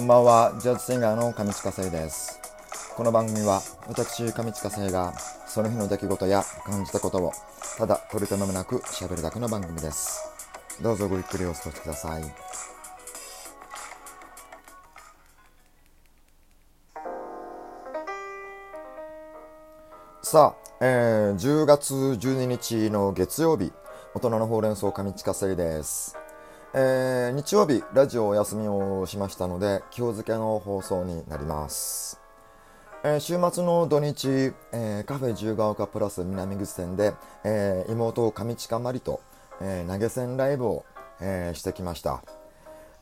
こんばんは、ジャズシンガーの上地下生です。この番組は、私、上地下生が、その日の出来事や感じたことを、ただ取り留めもなく喋るだけの番組です。どうぞごゆっくりお過ごしください。さあ、えー、10月12日の月曜日、大人のほうれん草上地下生です。えー、日曜日、ラジオお休みをしましたので、今日付けの放送になります。えー、週末の土日、えー、カフェ自由が丘プラス南口店で、えー、妹上近まりと、え投げ銭ライブを、えしてきました。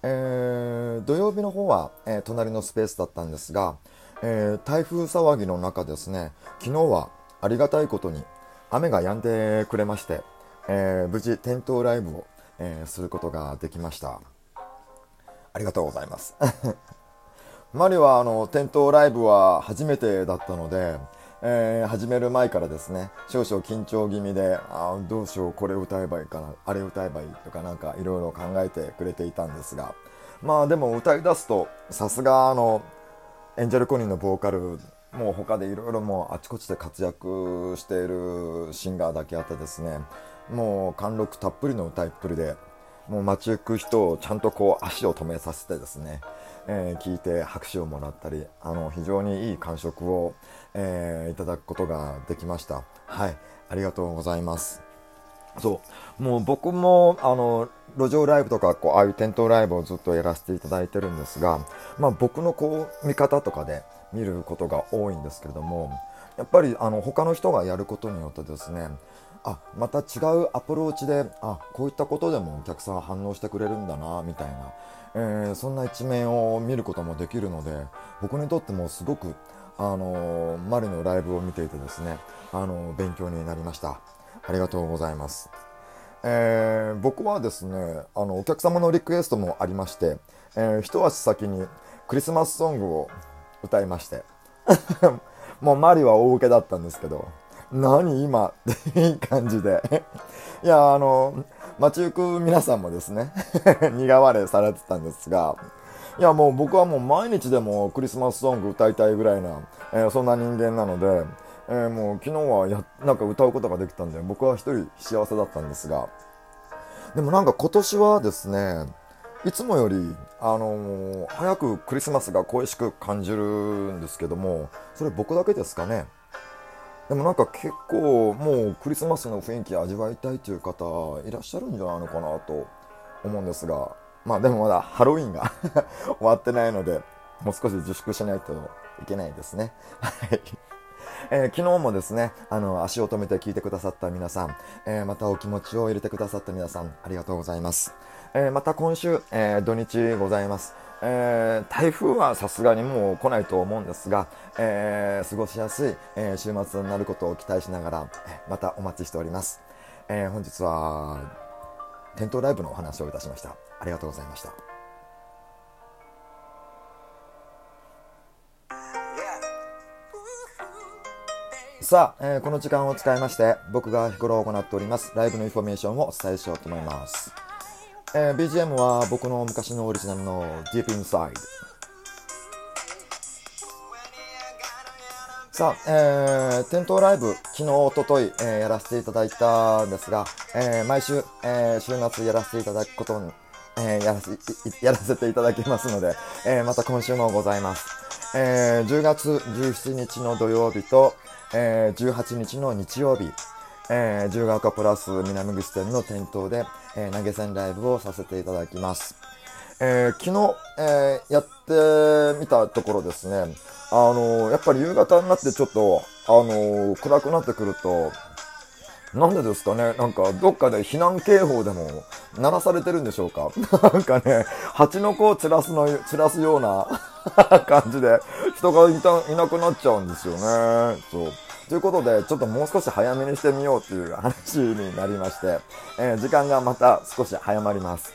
え土曜日の方は、え隣のスペースだったんですが、え台風騒ぎの中ですね、昨日はありがたいことに雨が止んでくれまして、え無事店頭ライブをえー、することができました。ありがとうございます。マリはあの店頭ライブは初めてだったので、えー、始める前からですね少々緊張気味であどうしようこれ歌えばいいかなあれ歌えばいいとかなんかいろいろ考えてくれていたんですがまあでも歌い出すとさすがあのエンジェルコニーのボーカルもう他でいろいろもうあちこちで活躍しているシンガーだけあってですねもう貫禄たっぷりの歌いっぷりでもう街行く人をちゃんとこう足を止めさせてですね、えー、聞いて拍手をもらったりあの非常にいい感触を、えー、いただくことができました。はい。ありがとうございます。そう。もう僕もあの路上ライブとかこうああいう店頭ライブをずっとやらせていただいてるんですが、まあ、僕のこう見方とかで見ることが多いんですけれどもやっぱりあの他の人がやることによってですねあまた違うアプローチであこういったことでもお客さん反応してくれるんだなみたいな、えー、そんな一面を見ることもできるので僕にとってもすごく、あのー、マリのライブを見ていてですね、あのー、勉強になりました。ありがとうございます、えー、僕はですねあのお客様のリクエストもありまして、え、一足先にクリスマスソングを歌いまして。もうマリは大受けだったんですけど。何今？っていい感じでいや、あの、街行く皆さんもですね 苦笑いされてたんですが、いや、もう僕はもう毎日でもクリスマスソング歌いたいぐらいな、えー、そんな人間なので、えー、もう昨日はや、なんか歌うことができたんで、僕は一人幸せだったんですが、でもなんか今年はですね、いつもより、あのー、早くクリスマスが恋しく感じるんですけども、それ僕だけですかね？でもなんか結構もうクリスマスの雰囲気味わいたいという方いらっしゃるんじゃないのかなと思うんですがまあでもまだハロウィンが 終わってないのでもう少し自粛しないといけないですね。はい。えー、昨日もですね、あの、足を止めて聞いてくださった皆さん、えー、またお気持ちを入れてくださった皆さん、ありがとうございます。えー、また今週、え土日ございます。えー、台風はさすがにもう来ないと思うんですが、えー、過ごしやすい、えー、週末になることを期待しながら、またお待ちしております。え本日は、店頭ライブのお話をいたしました。ありがとうございました。さあ、えー、この時間を使いまして、僕が日頃行っております、ライブのインフォメーションをお伝えしようと思います。えー、BGM は僕の昔のオリジナルの Deep Inside さあ、えー、店頭ライブ、昨日、おととい、えー、やらせていただいたんですが、えー、毎週、えー、週末やらせていただくことに、えー、やらせやらせていただきますので、えー、また今週もございます。えー、10月17日の土曜日と、えー、18日の日曜日、えー、自由が丘プラス南口店の店頭で、えー、投げ銭ライブをさせていただきます。えー、昨日、えー、やってみたところですね、あのー、やっぱり夕方になってちょっと、あの暗くなってくると、なんでですかね？なんか、どっかで避難警報でも鳴らされてるんでしょうか？なんかね、蜂の子を散らすの、散らすような 感じで、人がいたいなくなっちゃうんですよね。そう。ということで、ちょっともう少し早めにしてみようという話になりまして、えー、時間がまた少し早まります。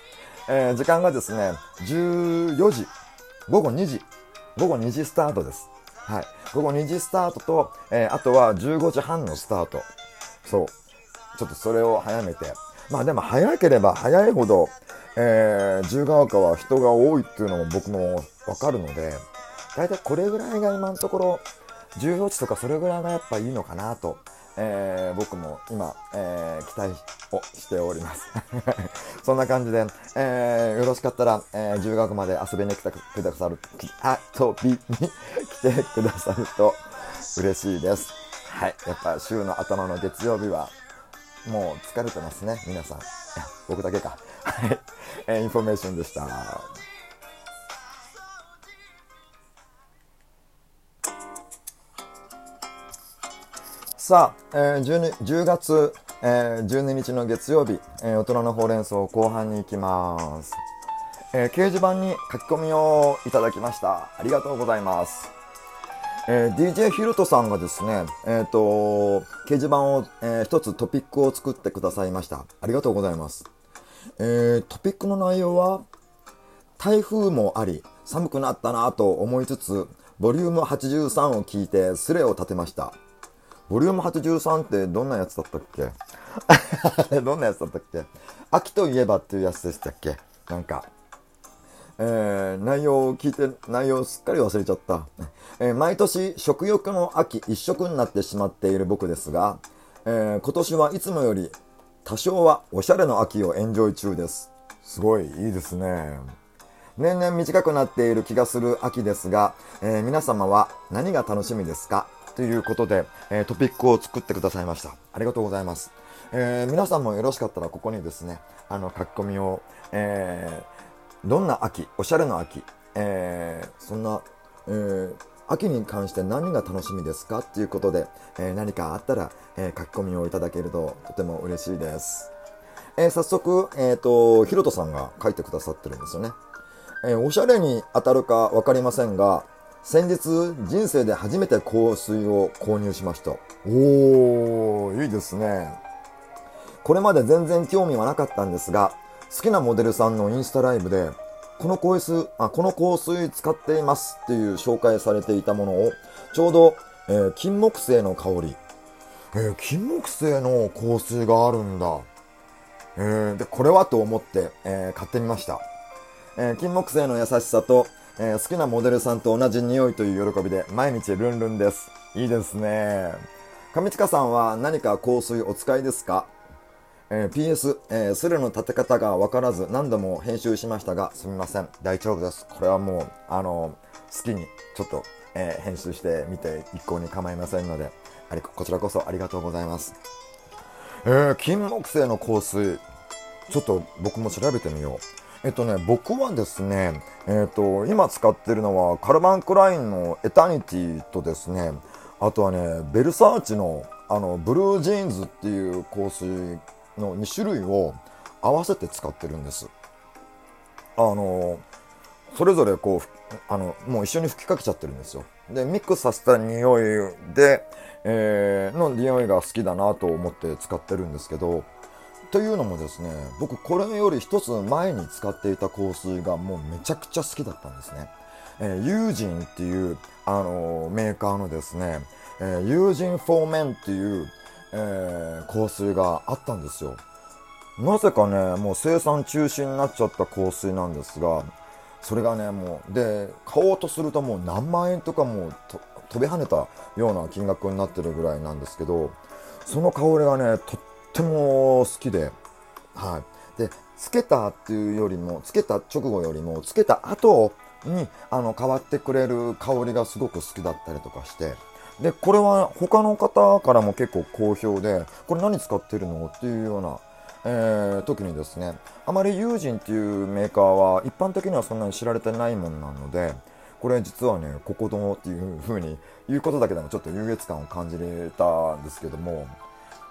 えー、時間がですね、14時、午後2時、午後2時スタートです。はい。午後2時スタートと、えー、あとは15時半のスタート。そう。ちょっとそれを早めて、まあでも早ければ早いほど、えー、自由が丘は人が多いっていうのも僕もわかるので、だいたいこれぐらいが今のところ、14地とかそれぐらいがやっぱいいのかなと、えー、僕も今、えー、期待をしております。そんな感じで、えー、よろしかったら、えー、10学まで遊びに来てくださる、遊びに来てくださると嬉しいです。はい。やっぱ週の頭の月曜日は、もう疲れてますね、皆さん。僕だけか。はい。えー、インフォメーションでした。さあ、えー、12 10月、えー、12日の月曜日、えー、大人のほうれん草後半に行きます、えー、掲示板に書き込みをいただきました。ありがとうございます。えー、DJ ヒルトさんがですね、えっ、ー、と、掲示板を、えー、一つトピックを作ってくださいました。ありがとうございます。えー、トピックの内容は、台風もあり、寒くなったなと思いつつ、ボリューム83を聞いてスレを立てました。ボリューム83ってどんなやつだったっけ？どんなやつだったっけ？秋といえばっていうやつでしたっけ？なんか。えー、内容を聞いて、内容をすっかり忘れちゃった。えー、毎年食欲の秋一色になってしまっている僕ですが、えー、今年はいつもより多少はおしゃれの秋をエンジョイ中です。すごいいいですね。年々短くなっている気がする秋ですが、え、皆様は何が楽しみですか？ということで、えー、トピックを作ってくださいました。ありがとうございます。えー、皆さんもよろしかったらここにですね、あの書き込みを、えー、どんな秋、おしゃれの秋、えー、そんな、えー、秋に関して何が楽しみですかっていうことで、えー、何かあったら、えー、書き込みをいただけるととても嬉しいです。えー、早速、えっ、ー、と、ひろとさんが書いてくださってるんですよね。えー、おしゃれに当たるかわかりませんが、先日人生で初めて香水を購入しました。おーいいですね。これまで全然興味はなかったんですが好きなモデルさんのインスタライブでこの香水あこの香水使っていますっていう紹介されていたものをちょうど、えー、金木犀の香り、えー、金木犀の香水があるんだ、えー、でこれはと思って、え買ってみました、え金木犀の優しさとえー、好きなモデルさんと同じ匂いという喜びで毎日ルンルンです。いいですね。上近さんは何か香水お使いですか、えー、?PS、えー、スレの立て方がわからず何度も編集しましたがすみません。大丈夫です。これはもう、あの好きにちょっと、え編集してみて一向に構いませんので、ありこちらこそありがとうございます。えー、金木犀の香水、ちょっと僕も調べてみよう。えっとね、僕はですね、えっと、今使ってるのはカルバン・クラインのエタニティとですね、あとはね、ベルサーチのあの、ブルージーンズっていう香水の2種類を合わせて使ってるんです。あの、それぞれこう、あの、もう一緒に吹きかけちゃってるんですよ。で、ミックスさせた匂いで、えー、の匂いが好きだなと思って使ってるんですけど、というのもですね、僕これより一つ前に使っていた香水がもうめちゃくちゃ好きだったんですね。えー、ユージンっていう、あのー、メーカーのですね、えー、ユージンフォーメンっていう、えー、香水があったんですよ。なぜかね、もう生産中止になっちゃった香水なんですが、それがね、もう、で、買おうとするともう何万円とかもう飛び跳ねたような金額になってるぐらいなんですけど、その香りがね、とっても好きで、はい。で、つけたっていうよりも、つけた直後よりも、つけた後に、あの、変わってくれる香りがすごく好きだったりとかして、で、これは他の方からも結構好評で、これ何使ってるの？っていうような、えー、時にですね、あまりユージンっていうメーカーは一般的にはそんなに知られてないものなので、これ実はね、ここどっていう風に言うことだけでもちょっと優越感を感じれたんですけども、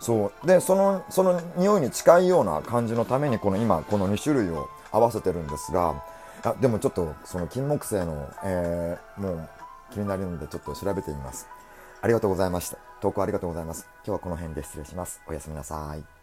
そう。でそのその匂いに近いような感じのためにこの今この2種類を合わせてるんですがあでもちょっとその金木犀の、えー、もう気になるのでちょっと調べてみます。ありがとうございました。投稿ありがとうございます。今日はこの辺で失礼します。おやすみなさい。